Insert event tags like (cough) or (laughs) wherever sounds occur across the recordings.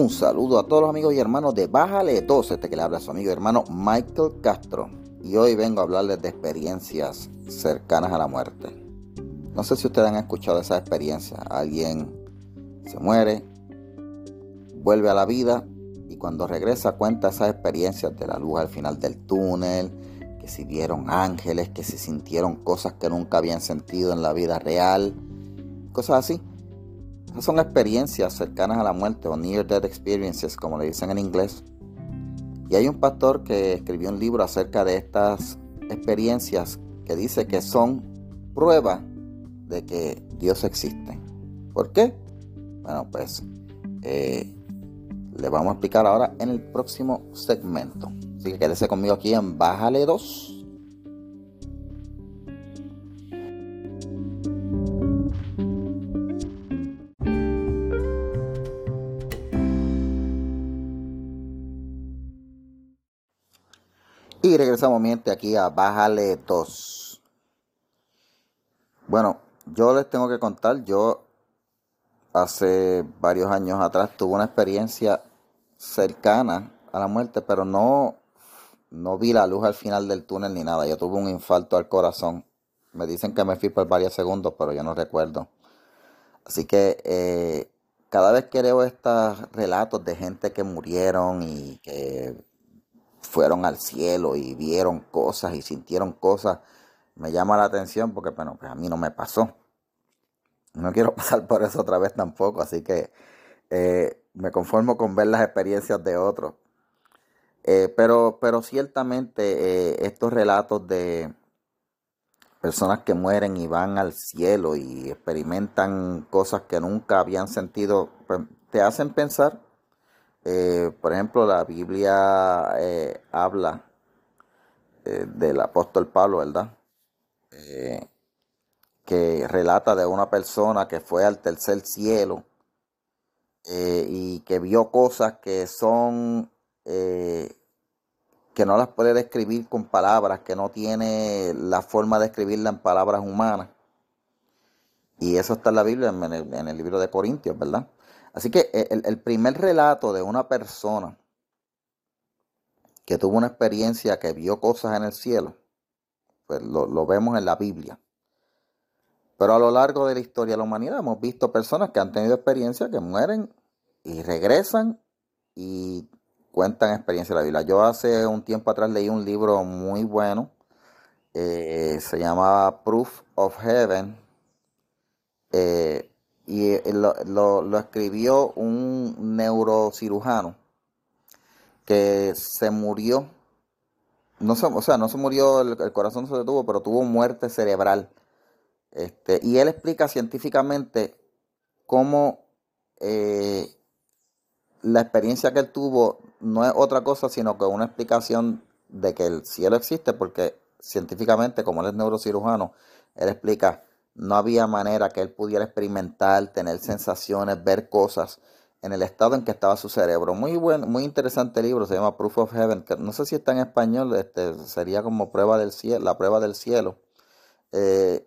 Un saludo a todos los amigos y hermanos de Bájale 12, este que le habla a su amigo y hermano Michael Castro. Y hoy vengo a hablarles de experiencias cercanas a la muerte. No sé si ustedes han escuchado esa experiencia. Alguien se muere, vuelve a la vida y cuando regresa cuenta esas experiencias de la luz al final del túnel, que si vieron ángeles, que se sintieron cosas que nunca habían sentido en la vida real, cosas así. Esas son experiencias cercanas a la muerte o near death experiences, como le dicen en inglés. Y hay un pastor que escribió un libro acerca de estas experiencias que dice que son prueba de que Dios existe. ¿Por qué? Bueno, pues eh, le vamos a explicar ahora en el próximo segmento. Así que quédese conmigo aquí en Bájale 2. Y regresamos miente aquí a Bájale 2. Bueno, yo les tengo que contar, yo hace varios años atrás tuve una experiencia cercana a la muerte, pero no, no vi la luz al final del túnel ni nada. Yo tuve un infarto al corazón. Me dicen que me fui por varios segundos, pero yo no recuerdo. Así que eh, cada vez que leo estos relatos de gente que murieron y que fueron al cielo y vieron cosas y sintieron cosas, me llama la atención porque bueno, pues a mí no me pasó. No quiero (laughs) pasar por eso otra vez tampoco, así que eh, me conformo con ver las experiencias de otros. Eh, pero, pero ciertamente eh, estos relatos de personas que mueren y van al cielo y experimentan cosas que nunca habían sentido, pues, te hacen pensar eh, por ejemplo, la Biblia eh, habla eh, del apóstol Pablo, ¿verdad? que relata de una persona que fue al tercer cielo y que vio cosas que son que no las puede describir con palabras, que no tiene la forma de escribirla en palabras humanas. Y eso está en la Biblia, en el libro de Corintios, ¿verdad? Así que eh, el, primer relato de una persona que tuvo una experiencia que vio cosas en el cielo, pues lo, vemos en la Biblia. Pero a lo largo de la historia de la humanidad hemos visto personas que han tenido experiencias que mueren y regresan y cuentan experiencias de la Biblia. Yo hace un tiempo atrás leí un libro muy bueno, eh, se llamaba Proof of Heaven. Eh, y eh, lo, escribió un neurocirujano que se murió, no se, o sea, no se murió, el, corazón se detuvo, pero tuvo muerte cerebral. Este, y él explica científicamente cómo eh, la experiencia que él tuvo no es otra cosa, sino que una explicación de que el cielo existe, porque científicamente, como él es neurocirujano, él explica no había manera que él pudiera experimentar, tener sensaciones, ver cosas en el estado en que estaba su cerebro. Muy buen, muy interesante libro, se llama Proof of Heaven, que no sé si está en español, este, sería como prueba del cielo, la prueba del cielo. Eh,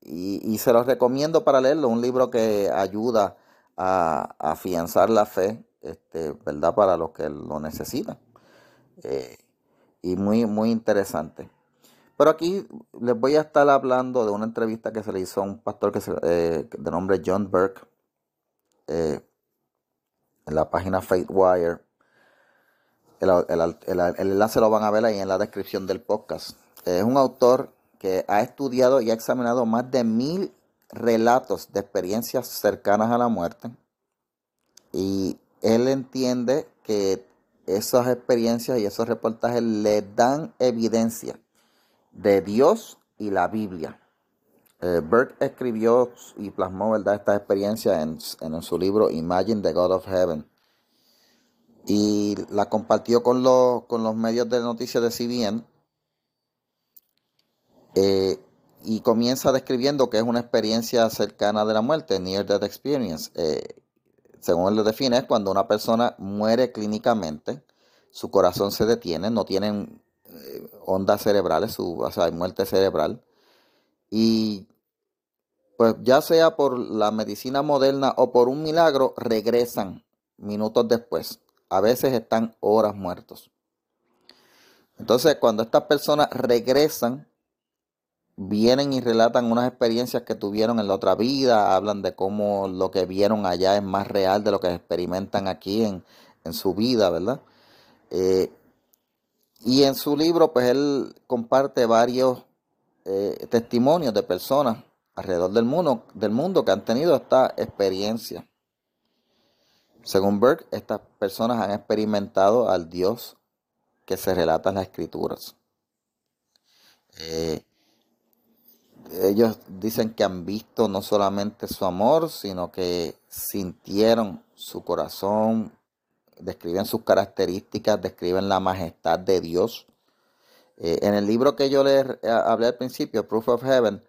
y, se los recomiendo para leerlo, un libro que ayuda a, afianzar la fe, este, ¿verdad? Para los que lo necesitan. Eh, y muy, muy interesante. Pero aquí les voy a estar hablando de una entrevista que se le hizo a un pastor que se, eh, de nombre John Burke eh, en la página FaithWire. El, el, enlace lo van a ver ahí en la descripción del podcast. Es un autor que ha estudiado y ha examinado más de mil relatos de experiencias cercanas a la muerte. Y él entiende que esas experiencias y esos reportajes le dan evidencia de Dios y la Biblia. Eh, Burke escribió y plasmó ¿verdad? esta experiencia en, su libro Imagine the God of Heaven y la compartió con, los, con los medios de noticias de CBN eh, y comienza describiendo que es una experiencia cercana de la muerte, Near Death Experience. Eh, según él lo define, es cuando una persona muere clínicamente, su corazón se detiene, no tienen ondas cerebrales, su, o sea, muerte cerebral. Y pues ya sea por la medicina moderna o por un milagro, regresan minutos después. A veces están horas muertos. Entonces, cuando estas personas regresan, vienen y relatan unas experiencias que tuvieron en la otra vida, hablan de cómo lo que vieron allá es más real de lo que experimentan aquí en, su vida, ¿verdad? Eh, y en su libro, pues él comparte varios eh, testimonios de personas alrededor del mundo, del mundo que han tenido esta experiencia. Según Burke, estas personas han experimentado al Dios que se relata en las escrituras. Eh, ellos dicen que han visto no solamente su amor, sino que sintieron su corazón, describen sus características, describen la majestad de Dios. Eh, en el libro que yo les eh, hablé al principio, Proof of Heaven,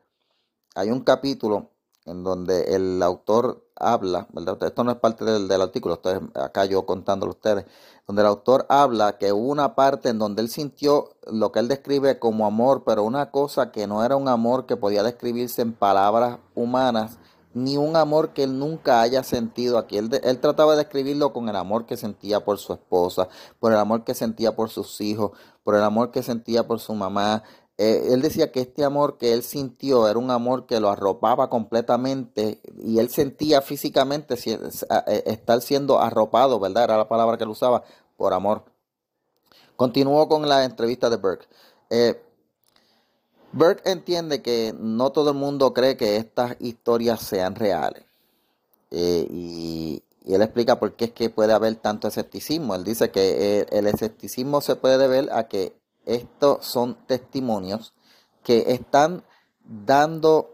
hay un capítulo en donde el autor habla, ¿verdad? Esto no es parte del, artículo, acá yo contándolo a ustedes, donde el autor habla que hubo una parte en donde él sintió lo que él describe como amor, pero una cosa que no era un amor que podía describirse en palabras humanas, ni un amor que él nunca haya sentido aquí. Él, él trataba de describirlo con el amor que sentía por su esposa, por el amor que sentía por sus hijos, por el amor que sentía por su mamá, eh, él decía que este amor que él sintió era un amor que lo arropaba completamente y él sentía físicamente eh, estar siendo arropado, ¿verdad? Era la palabra que él usaba, por amor. Continuó con la entrevista de Burke. Eh, Burke entiende que no todo el mundo cree que estas historias sean reales. y, él explica por qué es que puede haber tanto escepticismo. Él dice que el escepticismo se puede deber a que estos son testimonios que están dando,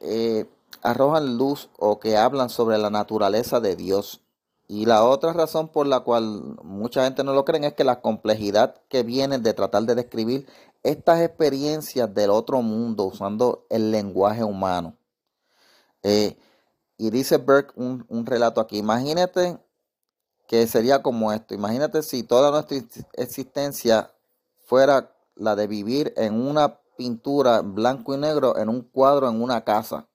eh, arrojan luz o que hablan sobre la naturaleza de Dios. Y la otra razón por la cual mucha gente no lo cree es que la complejidad que viene de tratar de describir estas experiencias del otro mundo usando el lenguaje humano. Eh, y dice Burke un, un relato aquí. Imagínate que sería como esto. Imagínate si toda nuestra existencia fuera la de vivir en una pintura blanco y negro, en un cuadro, en una casa.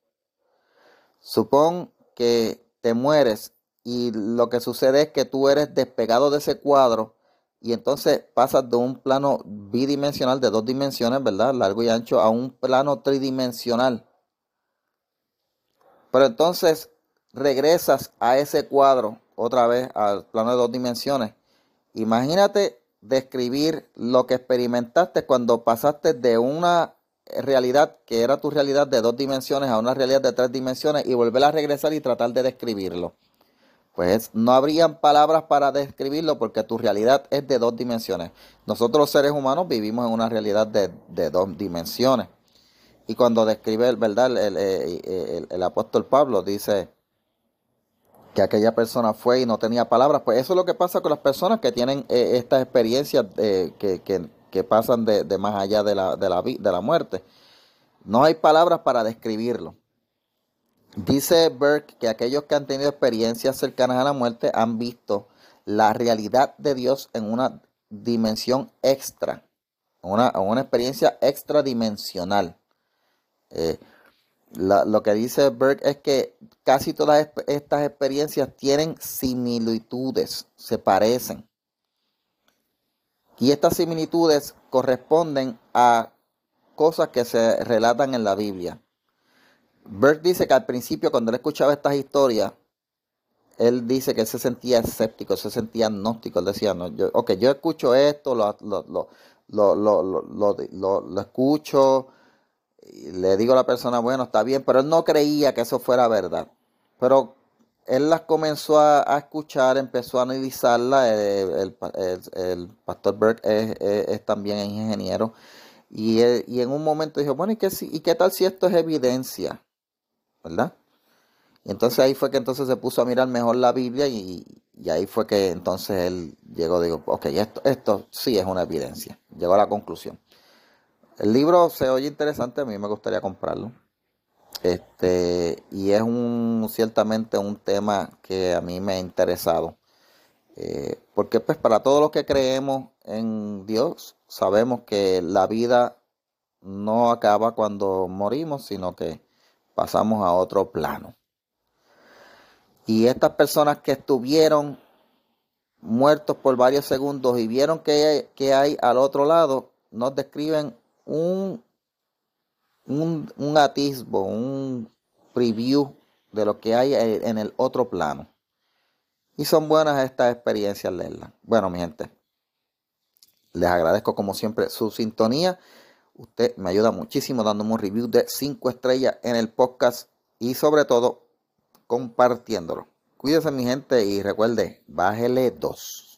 Supón que te mueres y lo que sucede es que tú eres despegado de ese cuadro y entonces pasas de un plano bidimensional de dos dimensiones, ¿verdad? Largo y ancho, a un plano tridimensional. Pero entonces regresas a ese cuadro otra vez al plano de dos dimensiones. Imagínate describir lo que experimentaste cuando pasaste de una realidad que era tu realidad de dos dimensiones a una realidad de tres dimensiones y volver a regresar y tratar de describirlo. Pues no habrían palabras para describirlo porque tu realidad es de dos dimensiones. Nosotros los seres humanos vivimos en una realidad de, dos dimensiones. Y cuando describe, ¿verdad? El, el apóstol Pablo dice, que aquella persona fue y no tenía palabras. Pues eso es lo que pasa con las personas que tienen eh, estas experiencias eh, que, pasan de, más allá de la, de, la, de la muerte. No hay palabras para describirlo. Dice Burke que aquellos que han tenido experiencias cercanas a la muerte han visto la realidad de Dios en una dimensión extra, una, una experiencia extradimensional. Eh, lo que dice Burke es que casi todas estas experiencias tienen similitudes, se parecen. Y estas similitudes corresponden a cosas que se relatan en la Biblia. Burke dice que al principio cuando él escuchaba estas historias, él dice que él se sentía escéptico, se sentía agnóstico. Él decía, no, yo, ok, yo escucho esto, lo, lo, lo, lo escucho, le digo a la persona, bueno, está bien, pero él no creía que eso fuera verdad. Pero él las comenzó a, escuchar, empezó a analizarla. El, pastor Burke es, también ingeniero. Y, en un momento dijo, bueno, ¿y qué, ¿y qué tal si esto es evidencia? ¿Verdad? Y entonces ahí fue que entonces se puso a mirar mejor la Biblia y, y ahí fue que entonces él llegó, digo, ok, esto, esto sí es una evidencia. Llegó a la conclusión. El libro se oye interesante, a mí me gustaría comprarlo. Este, y es un ciertamente un tema que a mí me ha interesado. Eh, porque pues para todos los que creemos en Dios, sabemos que la vida no acaba cuando morimos, sino que pasamos a otro plano. Y estas personas que estuvieron muertos por varios segundos y vieron que hay, que hay al otro lado, nos describen un, un, un atisbo, un preview de lo que hay en el otro plano. Y son buenas estas experiencias leerlas. Bueno, mi gente, les agradezco como siempre su sintonía. Usted me ayuda muchísimo dándome un review de 5 estrellas en el podcast y sobre todo compartiéndolo. Cuídense mi gente y recuerde, bájele dos.